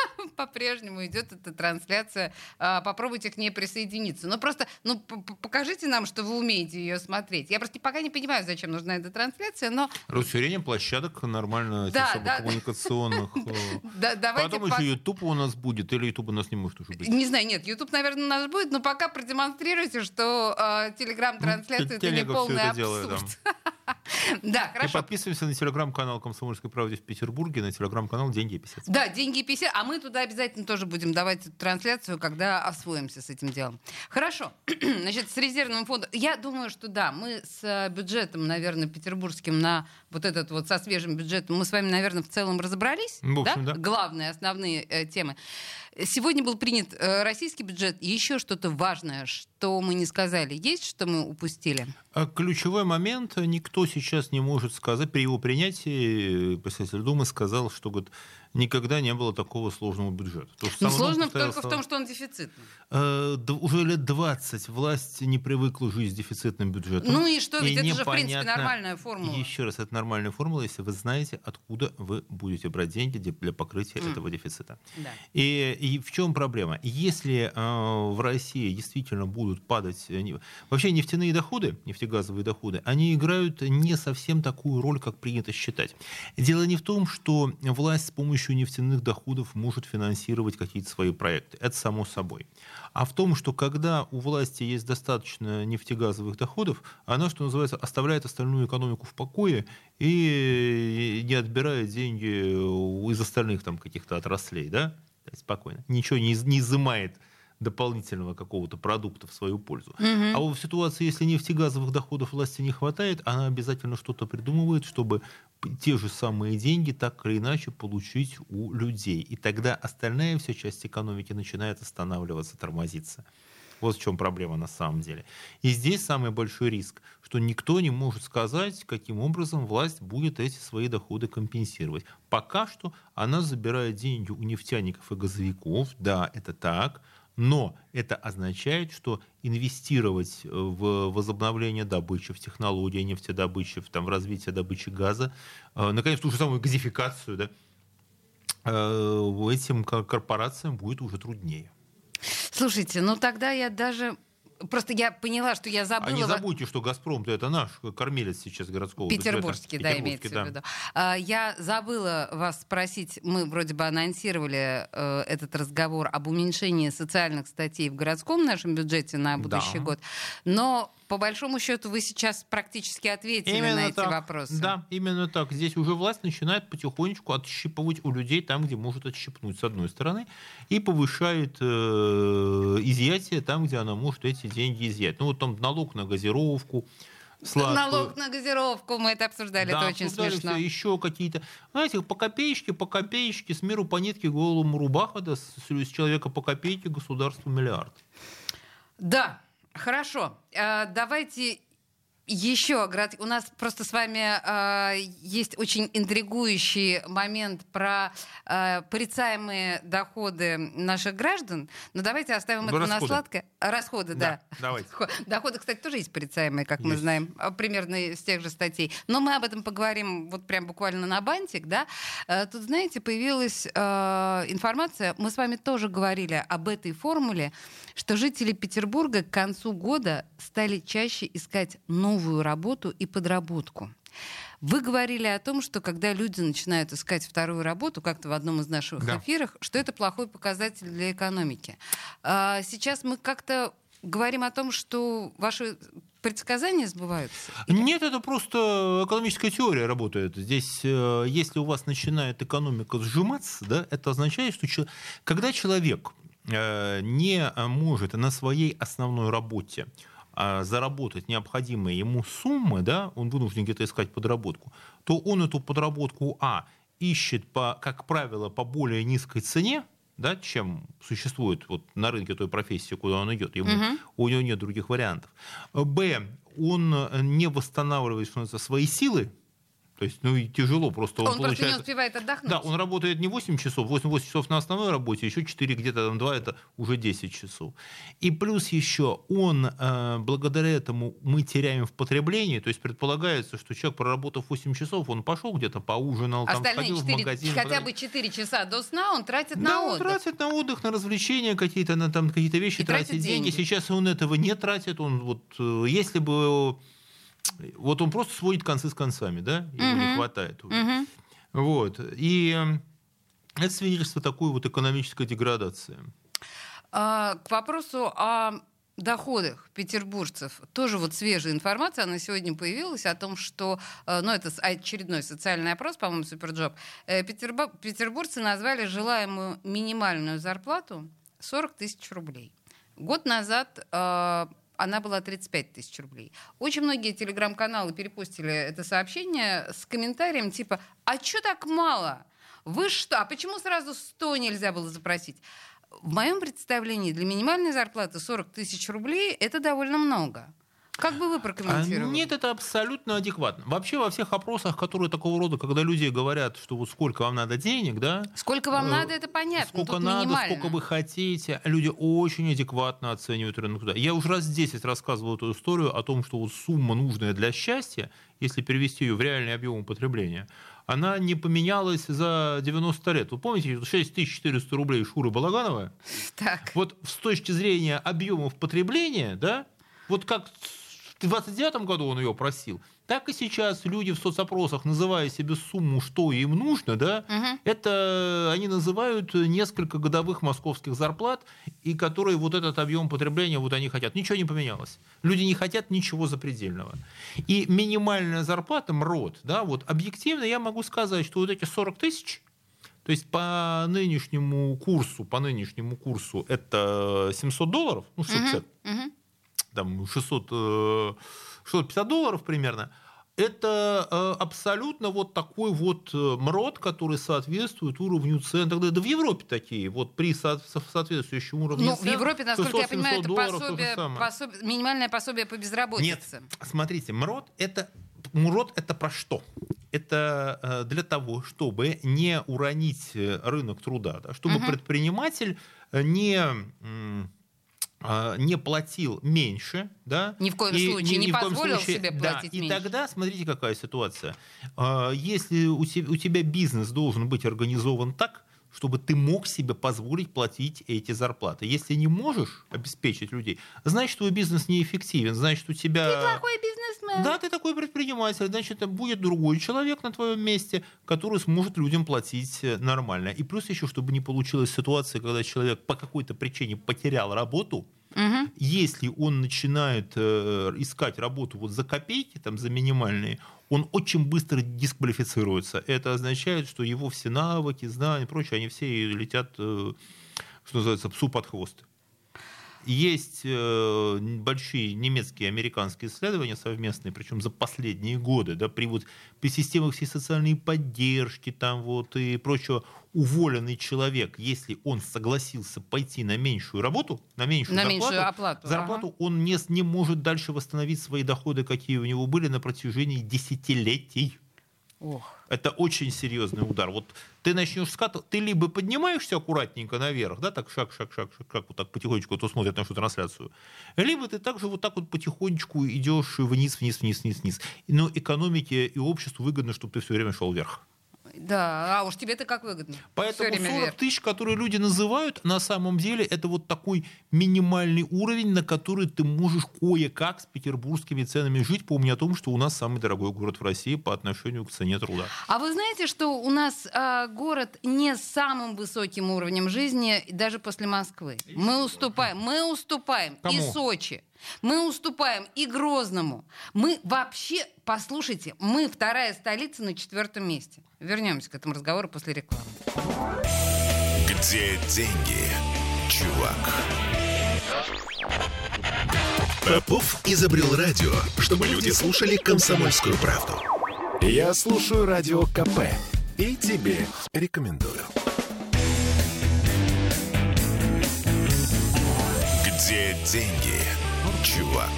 [LAUGHS] по-прежнему идет, эта трансляция. А, Попробуйте к ней присоединиться. Ну просто, ну покажите нам, что вы умеете ее смотреть. Я просто пока не понимаю, зачем нужна эта трансляция, но Расширение площадок нормально Да, да. коммуникационных. э. [LAUGHS] да- давайте... Потом по- еще YouTube у нас будет, или YouTube у нас не может уже быть. Не знаю, нет, YouTube, наверное, у нас будет, но пока продемонстрируйте, что э, телеграм-трансляция Ну, это не полный абсурд. [LAUGHS] [LAUGHS] Да, И хорошо. подписываемся на телеграм-канал «Комсомольской правде» в Петербурге, на телеграм-канал «Деньги и писец». Да, деньги и 50, а мы туда обязательно тоже будем давать трансляцию, когда освоимся с этим делом. Хорошо. [CLEARS THROAT] Значит, с резервным фондом. Я думаю, что да, мы с э, бюджетом, наверное, петербургским на вот этот вот со свежим бюджетом, мы с вами, наверное, в целом разобрались. В общем, да. Главные, основные э, темы. Сегодня был принят э, российский бюджет. Еще что-то важное, что мы не сказали. Есть, что мы упустили? А ключевой момент, никто сейчас не может сказать, при его принятии э, председатель Думы сказал, что говорит, никогда не было такого сложного бюджета. То, что Ну, сложно только в слова. том, что он дефицитный. Э, да уже лет 20 власть не привыкла жить с дефицитным бюджетом. Ну и что, ведь это же, в принципе, непонятно- нормальная формула. Еще раз, это нормальная формула, если вы знаете, откуда вы будете брать деньги для- покрытия М. этого дефицита. Да. И, и в чем проблема? Если э, в России действительно будут падать... э, Вообще нефтяные доходы, нефтегазовые доходы, они играют не совсем такую роль, как принято считать. Дело не в том, что власть с помощью нефтяных доходов может финансировать какие-то свои проекты. Это само собой. А в том, что когда у власти есть достаточно нефтегазовых доходов, она, что называется, оставляет остальную экономику в покое и не отбирает деньги из остальных там каких-то отраслей, да? Спокойно. Ничего не, не изымает дополнительного какого-то продукта в свою пользу. А вот в ситуации, если нефтегазовых доходов власти не хватает, она обязательно что-то придумывает, чтобы те же самые деньги так или иначе получить у людей. И тогда остальная вся часть экономики начинает останавливаться, тормозиться. Вот в чем проблема на самом деле. И здесь самый большой риск, что никто не может сказать, каким образом власть будет эти свои доходы компенсировать. Пока что она забирает деньги у нефтяников и газовиков, да, это так, но это означает, что инвестировать э, в возобновление добычи, в технологии нефтедобычи, в, там, в развитие добычи газа, э, наконец, ту же самую газификацию, да, э, этим ко- корпорациям будет уже труднее. Слушайте, ну тогда я даже... Просто я поняла, что я забыла... А не забудьте, что «Газпром» это наш кормилец сейчас городского бюджета. Петербургский, да, имеется да. в виду. А, Я забыла вас спросить, мы вроде бы анонсировали э, этот разговор об уменьшении социальных статей в городском нашем бюджете на будущий Да. год, но по большому счету вы сейчас практически ответили на эти так. вопросы. Да, именно так. Здесь уже власть начинает потихонечку отщипывать у людей там, где может отщипнуть, с одной стороны, и повышает э, изъятие там, где она может эти деньги изъять. Ну, вот там налог на газировку, сладкую. Налог на газировку, мы это обсуждали, Да, это очень обсуждали смешно. всё, еще какие-то, знаете, по копеечке, по копеечке, с миру по нитке голому рубаха, да, с, с человека по копейке государству миллиард. Да, хорошо. А, Давайте еще, у нас просто с вами э, есть очень интригующий момент про э, порицаемые доходы наших граждан, но давайте оставим Ну, это на расходы. сладкое. Расходы, да. Да, давайте. Доходы, кстати, тоже есть порицаемые, как мы Есть. знаем, а, примерно из тех же статей. Но мы об этом поговорим вот прям буквально на бантик, да. Э, Тут, знаете, появилась э, информация, мы с вами тоже говорили об этой формуле, что жители Петербурга к концу года стали чаще искать новую работу и подработку. Вы говорили о том, что когда люди начинают искать вторую работу, как-то в одном из наших Да. эфирах, что это плохой показатель для экономики. А Сейчас мы как-то говорим о том, что ваши предсказания сбываются. Нет, это просто экономическая теория работает. Здесь, э, если у вас начинает экономика сжиматься, да, это означает, что когда человек э, не может на своей основной работе заработать необходимые ему суммы, да, он вынужден где-то искать подработку, то он эту подработку, а, ищет, по, как правило, по более низкой цене, да, чем существует вот на рынке той профессии, куда он идет. Ему, Мгм. У него нет других вариантов. Б. Он не восстанавливает свои силы. То есть, ну и тяжело, просто он, Он, просто не получает... успевает отдохнуть. Да, он работает не 8 часов, 8, 8 часов на основной работе, еще 4, где-то там 2, это уже 10 часов. И плюс еще он, э, благодаря этому мы теряем в потреблении, то есть предполагается, что человек, проработав 8 часов, он пошел где-то поужинал, там, Остальные сходил в 4, магазин. хотя бы 4 часа до сна он тратит да, на он отдых. тратит на отдых, на развлечения какие-то, на там какие-то вещи, И тратит тратит деньги. деньги. Сейчас он этого не тратит, он вот, э, если бы, вот он просто сводит концы с концами, да, ему не Мгм. хватает. Мгм. Вот, и э, это свидетельство такой вот экономической деградации. А, К вопросу о доходах петербуржцев. Тоже вот свежая информация, она сегодня появилась о том, что, э, ну это очередной социальный опрос, по-моему, Суперджоб, Э, Петербо- петербуржцы назвали желаемую минимальную зарплату 40 тысяч рублей. Год назад э, она была 35 тысяч рублей. Очень многие телеграм-каналы перепустили это сообщение с комментарием типа «А чё так мало? Вы что? А почему сразу 100 нельзя было запросить?» В моем представлении для минимальной зарплаты 40 тысяч рублей это довольно много. Как бы вы А, прокомментировали? Нет, это абсолютно адекватно. Вообще во всех опросах, которые такого рода, когда люди говорят, что вот сколько вам надо денег, да, Сколько вам Э, надо, это понятно. Сколько тут надо, минимально. сколько вы хотите. Люди очень адекватно оценивают рынок труда. Я уже раз 10 рассказывал эту историю о том, что вот сумма, нужная для счастья, если перевести ее в реальный объем употребления, она не поменялась за 90 лет. Вы помните, 6400 рублей Шуры Балаганова? Так. Вот с точки зрения объемов потребления, да, вот как в 29 году он ее просил, так и сейчас люди в соцопросах, называя себе сумму, что им нужно, да, Мгм. это они называют несколько годовых московских зарплат, и которые вот этот объем потребления вот они хотят. Ничего не поменялось. Люди не хотят ничего запредельного. И минимальная зарплата, МРОД, да, вот объективно я могу сказать, что вот эти 40 тысяч, то есть по нынешнему курсу, по нынешнему курсу это 700 долларов, ну 650, Мгм. Там 600, э, 650 долларов примерно, это э, абсолютно вот такой вот э, МРОД, который соответствует уровню цен. Тогда да в Европе такие, вот при со- со- соответствующем уровне Ну, в цен. Европе, насколько я 600-700 понимаю, это долларов, пособие, пособие- минимальное пособие по безработице. Смотрите, МРОД это, МРОД это про что? Это э, для того, чтобы не уронить э, рынок труда, да, чтобы Мгм. предприниматель э, не, не платил меньше, да, Ни в коем и случае не ни в коем позволил случае- себе да, платить и меньше. тогда, смотрите, какая ситуация. А, Если у те- у тебя бизнес должен быть организован так, чтобы ты мог себе позволить платить эти зарплаты. Если не можешь обеспечить людей, значит, твой бизнес неэффективен, значит, у тебя... Ты плохой бизнесмен. Да, ты такой предприниматель, значит, будет другой человек на твоем месте, который сможет людям платить э, нормально. И плюс еще, чтобы не получилась ситуация, когда человек по какой-то причине потерял работу, Мгм. если он начинает э, искать работу вот за копейки, там, за минимальные, он очень быстро дисквалифицируется. Это означает, что его все навыки, знания и прочее, они все летят, э, что называется, псу под хвост. Есть э, большие немецкие и американские исследования совместные, причем за последние годы, да, при, вот, при системах всей социальной поддержки там, вот, и прочего, уволенный человек, если он согласился пойти на меньшую работу, на меньшую На зарплату, меньшую оплату, зарплату он не, не может дальше восстановить свои доходы, какие у него были на протяжении десятилетий. Ох. Это очень серьезный удар. Вот ты начнешь скатывать, ты либо поднимаешься аккуратненько наверх, да, так шаг, шаг, шаг, шаг, как вот так потихонечку, кто смотрит нашу трансляцию, либо ты также вот так вот потихонечку идешь вниз, вниз, вниз, вниз, вниз. Но экономике и обществу выгодно, чтобы ты все время шел вверх. Да, а уж тебе-то как выгодно. Поэтому Всё время 40 вверх. тысяч, которые люди называют, на самом деле это вот такой минимальный уровень, на который ты можешь кое-как с петербургскими ценами жить, помня о том, что у нас самый дорогой город в России по отношению к цене труда. А вы знаете, что у нас а, город не с самым высоким уровнем жизни даже после Москвы? Мы уступаем, мы уступаем и Кому? Сочи. Мы уступаем и Грозному. Мы вообще, послушайте, мы вторая столица на четвертом месте. Вернемся к этому разговору после рекламы. Где деньги, чувак? Попов изобрел радио, чтобы люди слушали комсомольскую правду. Я слушаю радио КП и тебе рекомендую. Где деньги, чувак?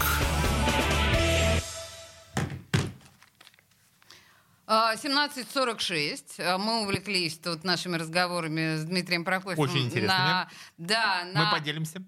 А, 17.46. А, Мы увлеклись тут нашими разговорами с Дмитрием Прокофьевым. Очень интересными. на- Да, на... Мы поделимся.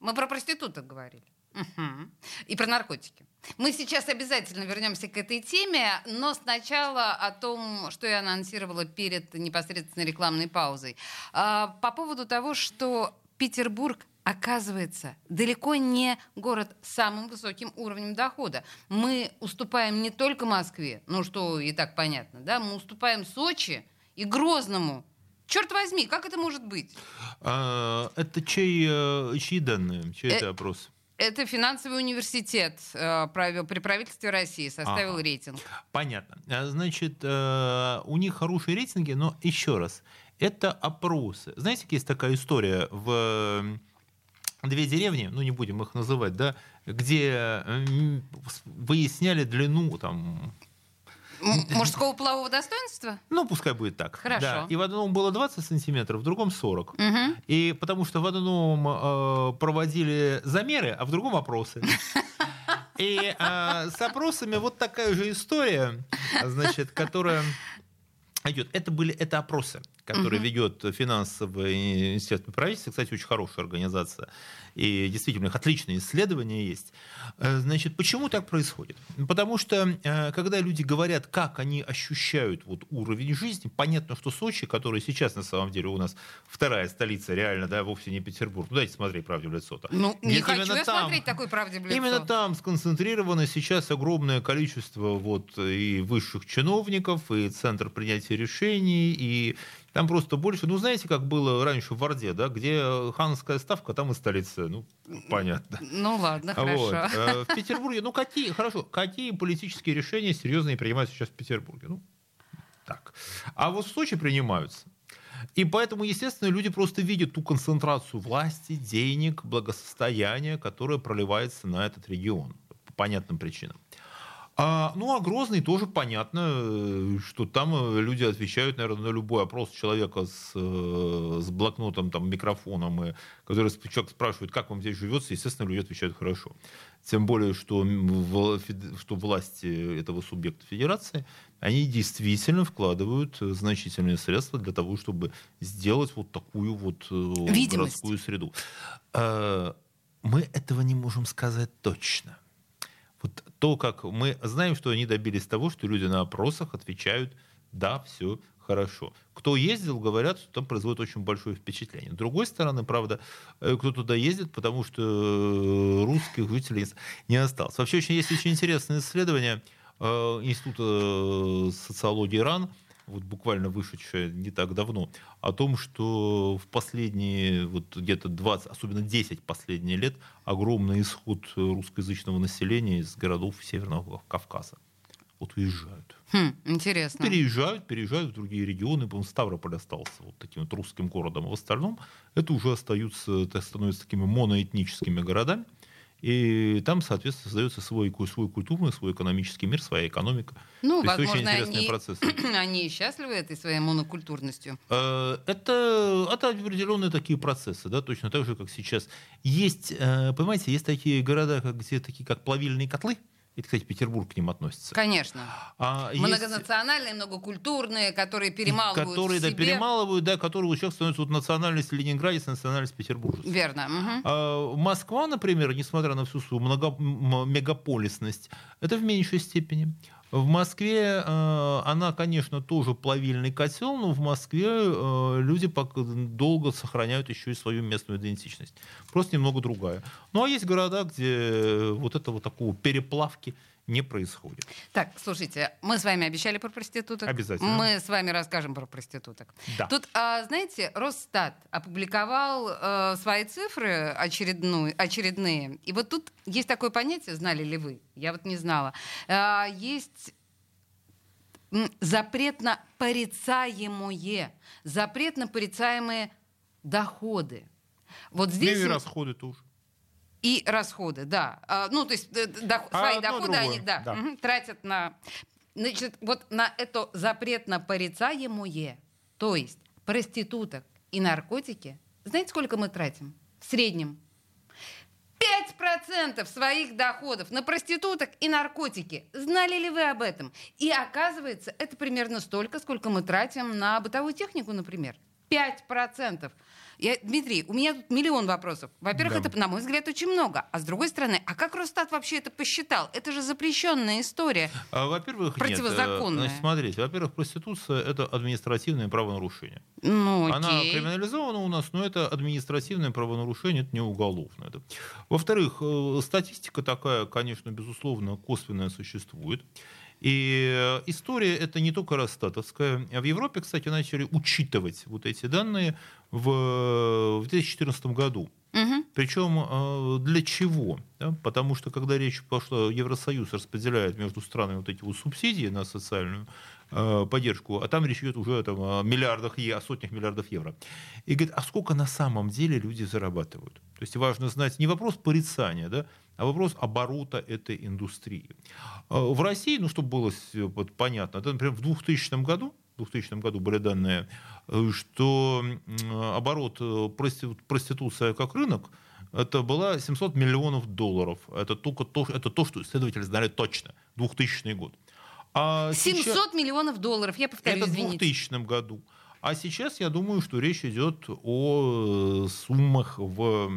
Мы про проституток говорили. Мгм. И про наркотики. Мы сейчас обязательно вернемся к этой теме, но сначала о том, что я анонсировала перед непосредственно рекламной паузой. А, По поводу того, что Петербург оказывается далеко не город с самым высоким уровнем дохода. Мы уступаем не только Москве, ну что и так понятно, да, мы уступаем Сочи и Грозному. Черт возьми, как это может быть? А, Это чей, э, чьи данные? Чей Э, это опрос? Это финансовый университет э, провел при правительстве России, составил Ага. рейтинг. Понятно. А, Значит, э, у них хорошие рейтинги, но еще раз, это опросы. Знаете, есть такая история в две деревни, ну не будем их называть, да, где э, выясняли длину там Мужского полового достоинства? Ну, пускай будет так. Хорошо. Да. И в одном было 20 сантиметров, в другом 40. Мгм. И потому что в одном э, проводили замеры, а в другом опросы. И э, с опросами вот такая же история, значит, которая идет. Это были это опросы, которые ведет финансовый институт правительства. Кстати, очень хорошая организация. И действительно, у них отличные исследования есть. Э, Значит, почему так происходит? Потому что, э, когда люди говорят, как они ощущают вот уровень жизни, понятно, что Сочи, который сейчас на самом деле у нас вторая столица, реально, да, вовсе не Петербург. Ну, дайте смотреть правде в лицо-то. Ну, не Ведь хочу я там- смотреть такой правде в лицо. Именно там сконцентрировано сейчас огромное количество вот и высших чиновников, и центр принятия решений, и там просто больше, ну знаете, как было раньше в Орде, да, где ханская ставка, там и столица, ну понятно. Ну ладно, Вот. хорошо. Э, В Петербурге, ну какие, хорошо, какие политические решения серьезные принимаются сейчас в Петербурге? Ну, так. А вот в Сочи принимаются. И поэтому, естественно, люди просто видят ту концентрацию власти, денег, благосостояния, которая проливается на этот регион по понятным причинам. А, ну, а Грозный тоже понятно, э, что там э, люди отвечают, наверное, на любой опрос человека с, э, с блокнотом, там, микрофоном, и, который человек спрашивает, как вам здесь живется, естественно, люди отвечают хорошо. Тем более, что, что власти этого субъекта федерации, они действительно вкладывают значительные средства для того, чтобы сделать вот такую вот Видимость. городскую среду. Мы этого не можем сказать точно. То, как мы знаем, что они добились того, что люди на опросах отвечают «да, все хорошо». Кто ездил, говорят, что там производит очень большое впечатление. С другой стороны, правда, э, кто туда ездит, потому что э, русских жителей не осталось. Вообще очень, есть очень интересное исследование э, Института социологии РАН, вот буквально вышедшее не так давно, о том, что в последние вот где-то 20, особенно 10 последние лет, огромный исход русскоязычного населения из городов Северного Кавказа. вот уезжают. Хм, интересно. Переезжают, переезжают в другие регионы. По-моему, Ставрополь остался вот таким вот русским городом. А в остальном это уже остаются, это становятся такими моноэтническими городами. И там, соответственно, создается свой, свой культурный, свой экономический мир, своя экономика. Ну, То есть очень возможно, интересные они, процессы. [CLEARS THROAT] они счастливы этой своей монокультурностью. Э, Это, это определенные такие процессы, да, точно так же, как сейчас. Есть, э, понимаете, есть такие города, как, где такие, как плавильные котлы, это, кстати, Петербург к ним относится. Конечно. А есть- Многонациональные, многокультурные, которые перемалывают которые да, себе. перемалывают, да, которые у человека становятся вот национальность Ленинградец, национальность Петербуржец. Верно. мгм. А Москва, например, несмотря на всю свою много- мегаполисность, это в меньшей степени. В Москве э, она, конечно, тоже плавильный котел, но в Москве э, люди долго сохраняют еще и свою местную идентичность. Просто немного другая. Ну а есть города, где вот этого такого переплавки не происходит. Так, слушайте, мы с вами обещали про проституток. Обязательно. Мы с вами расскажем про проституток. Да. Тут, а, знаете, Росстат опубликовал э, свои цифры очередную, очередные. И вот тут есть такое понятие, знали ли вы? Я вот не знала. А, есть м, запрет на порицаемое, запрет на порицаемые доходы. Вот здесь... Ну и расходы тоже. И расходы, да. А, ну, то есть э, дох- А свои доходы другое, они да, да. мгм, тратят на... Значит, вот на это запретно порицаемое, то есть проституток и наркотики, знаете, сколько мы тратим? В среднем 5% своих доходов на проституток и наркотики. Знали ли вы об этом? И оказывается, это примерно столько, сколько мы тратим на бытовую технику, например. 5%. Я, Дмитрий, у меня тут миллион вопросов. Во-первых, Да. это, на мой взгляд, очень много. А с другой стороны, а как Росстат вообще это посчитал? Это же запрещенная история. А, Во-первых, нет. Противозаконное. Э, Значит, смотрите, во-первых, проституция это административное правонарушение. Ну, Она окей. криминализована у нас, но это административное правонарушение, это не уголовное. Во-вторых, э, статистика такая, конечно, безусловно, косвенная существует. И э, история это не только Росстатовская. В Европе, кстати, начали учитывать вот эти данные в, в 2014 году. Мгм. Причем э, для чего? Потому что когда речь пошла, Евросоюз распределяет между странами вот эти вот субсидии на социальную э, поддержку, а там речь идет уже там, о миллиардах, е- о сотнях миллиардов евро. И говорит, а сколько на самом деле люди зарабатывают? То есть важно знать не вопрос порицания, да, а вопрос оборота этой индустрии. Э, В России, ну, чтобы было понятно, это, например, в 2000 году, 2000 году были данные, э, что м, оборот э, прости- проституция как рынок это было 700 миллионов долларов. Это только то, это то, что исследователи знали точно. 2000 год. А 700 сейчас- миллионов долларов, я повторю, это в извините. 2000 году. А сейчас я думаю, что речь идет о э, суммах в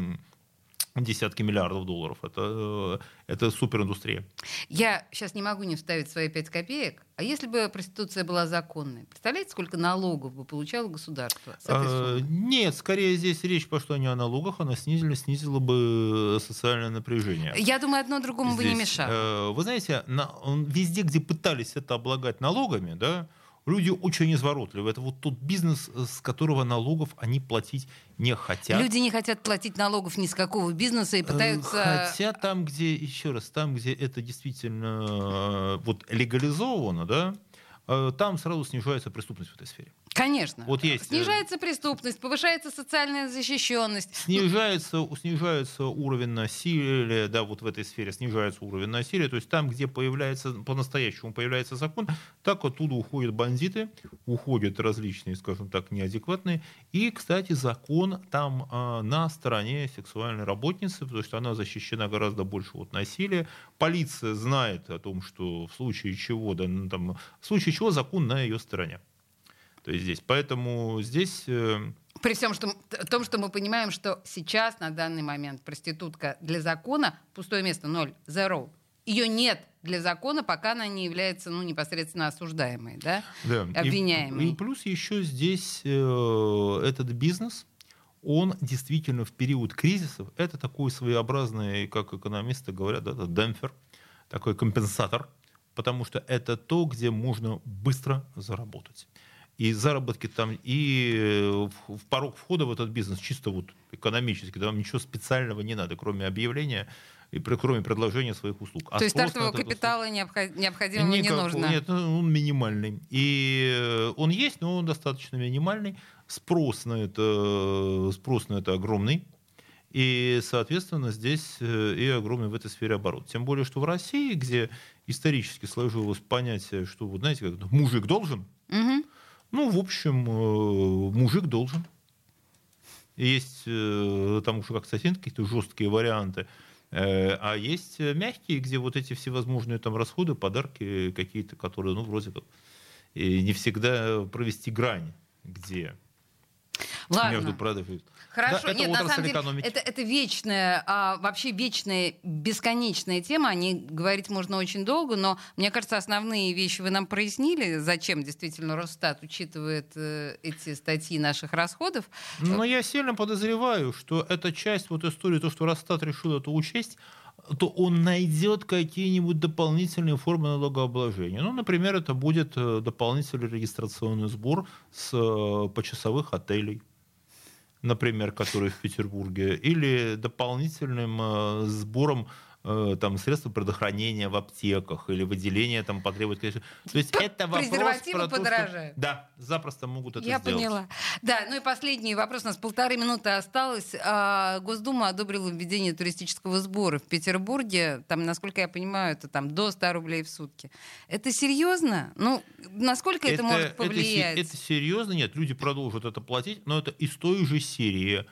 десятки миллиардов долларов. Это, э, это супериндустрия. Я сейчас не могу не вставить свои 5 копеек. А если бы проституция была законной, представляете, сколько налогов бы получало государство Э, суммы? Нет, скорее здесь речь пошла не о налогах, она снизила, снизила бы социальное напряжение. Я думаю, одно другому бы не здесь. мешало. Э, Вы знаете, на- везде, где пытались это облагать налогами, да, люди очень изворотливы. Это вот тот бизнес, с которого налогов они платить не хотят. Люди не хотят платить налогов ни с какого бизнеса и Э, пытаются... Хотя там, где, еще раз, там, где это действительно э, вот, легализовано, да, э, там сразу снижается преступность в этой сфере. Конечно. Вот есть, э, Снижается преступность, повышается социальная защищенность. Снижается, снижается уровень насилия, да, вот в этой сфере снижается уровень насилия, то есть там, где появляется, по-настоящему появляется закон, так оттуда уходят бандиты, уходят различные, скажем так, неадекватные, и, кстати, закон там а, на стороне сексуальной работницы, потому что она защищена гораздо больше от насилия, полиция знает о том, что в случае чего, да, ну, там, в случае чего закон на ее стороне. То есть здесь, поэтому здесь э, При всем что, том, что мы понимаем, что сейчас, на данный момент, проститутка для закона пустое место, ноль, zero. Ее нет для закона, пока она не является ну, непосредственно осуждаемой, да? Да. И- обвиняемый. И, плюс еще здесь э, этот бизнес, он действительно в период кризисов, это такой своеобразный, как экономисты говорят, да, это демпфер, такой компенсатор, потому что это то, где можно быстро заработать. И заработки там, и э, в порог входа в этот бизнес чисто вот экономически, там ничего специального не надо, кроме объявления и при- кроме предложения своих услуг. А То есть стартового услуг- капитала необхо- необходимого не нужно. Нет, ну, он минимальный. И э, он есть, но он достаточно минимальный. Спрос на это, спрос на это огромный. И, соответственно, здесь э, и огромный в этой сфере оборот. Тем более, что в России, где исторически сложилось понятие, что, вот знаете, как мужик должен, Мгм. ну, в общем, э, мужик должен. Есть э, там уже как совсем какие-то жесткие варианты. Э, А есть мягкие, где вот эти всевозможные там расходы, подарки какие-то, которые, ну, вроде как, не всегда провести грань, где Ладно. между продажей. Хорошо, Да, это нет, на самом деле, экономики. это, это вечная, а, вообще вечная, бесконечная тема. О ней говорить можно очень долго, но мне кажется, основные вещи вы нам прояснили, зачем действительно Росстат учитывает э, эти статьи наших расходов. Но я сильно подозреваю, что эта часть вот истории, то, что Росстат решил это учесть, то он найдет какие-нибудь дополнительные формы налогообложения. Ну, например, это будет э, дополнительный регистрационный сбор с э, почасовых отелей, например, которые в Петербурге, или дополнительным э, сбором там, средств предохранения в аптеках или выделение там потребует. То есть это вопрос Презервативы про то, что- подорожают. Да, запросто могут это Я сделать. поняла. Да, ну и последний вопрос. У нас полторы минуты осталось. А, Госдума одобрила введение туристического сбора в Петербурге. Там, насколько я понимаю, это там до 100 рублей в сутки. Это серьезно? Ну, насколько это, может се- повлиять? Это, серьезно, нет, люди продолжат это платить, но это из той же серии.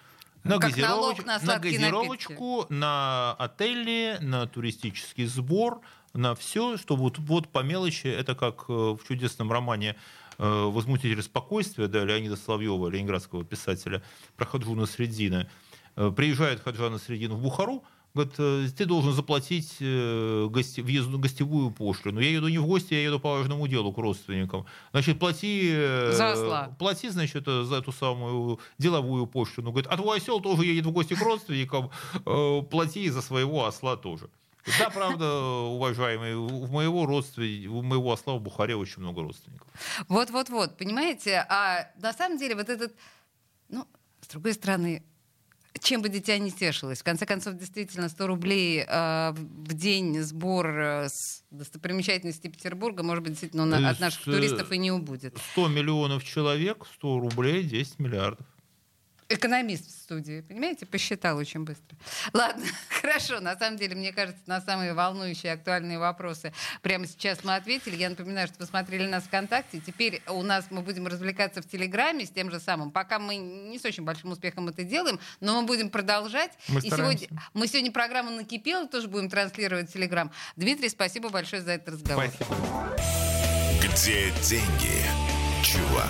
На, Как налог газировоч- на на сладкие газировочку, на отели, на туристический сбор, на все, что вот, вот по мелочи, это как э, в чудесном романе э, «Возмутитель спокойствия» да, Леонида Соловьева, ленинградского писателя, про Хаджуна Средина. Э, Приезжает Хаджана Средин в Бухару, ты должен заплатить э, гости, въездную гостевую пошлину. Я еду не в гости, я еду по важному делу к родственникам. Значит, плати... э, За осла. Плати, значит, э, за эту самую деловую пошлину. Говорит, а твой осел тоже едет в гости к родственникам, э, плати за своего осла тоже. Да, правда, уважаемый, у моего родственника, у моего осла в Бухаре очень много родственников. Вот-вот-вот, понимаете? А на самом деле вот этот, ну, с другой стороны, чем бы дитя не тешилось. В конце концов, действительно, 100 рублей э, в день сбор э, с достопримечательностей Петербурга, может быть, действительно, он от наших э, туристов и не убудет. 100 миллионов человек, 100 рублей, 10 миллиардов. Экономист в студии, понимаете, посчитал очень быстро. Ладно, [LAUGHS] хорошо, на самом деле, мне кажется, на самые волнующие актуальные вопросы прямо сейчас мы ответили. Я напоминаю, что вы смотрели нас ВКонтакте. Теперь у нас мы будем развлекаться в Телеграме с тем же самым. Пока мы не с очень большим успехом это делаем, но мы будем продолжать. Мы И стараемся. сегодня, мы сегодня программу «Накипело» тоже будем транслировать в Телеграм. Дмитрий, спасибо большое за этот разговор. Спасибо. Где деньги, чувак?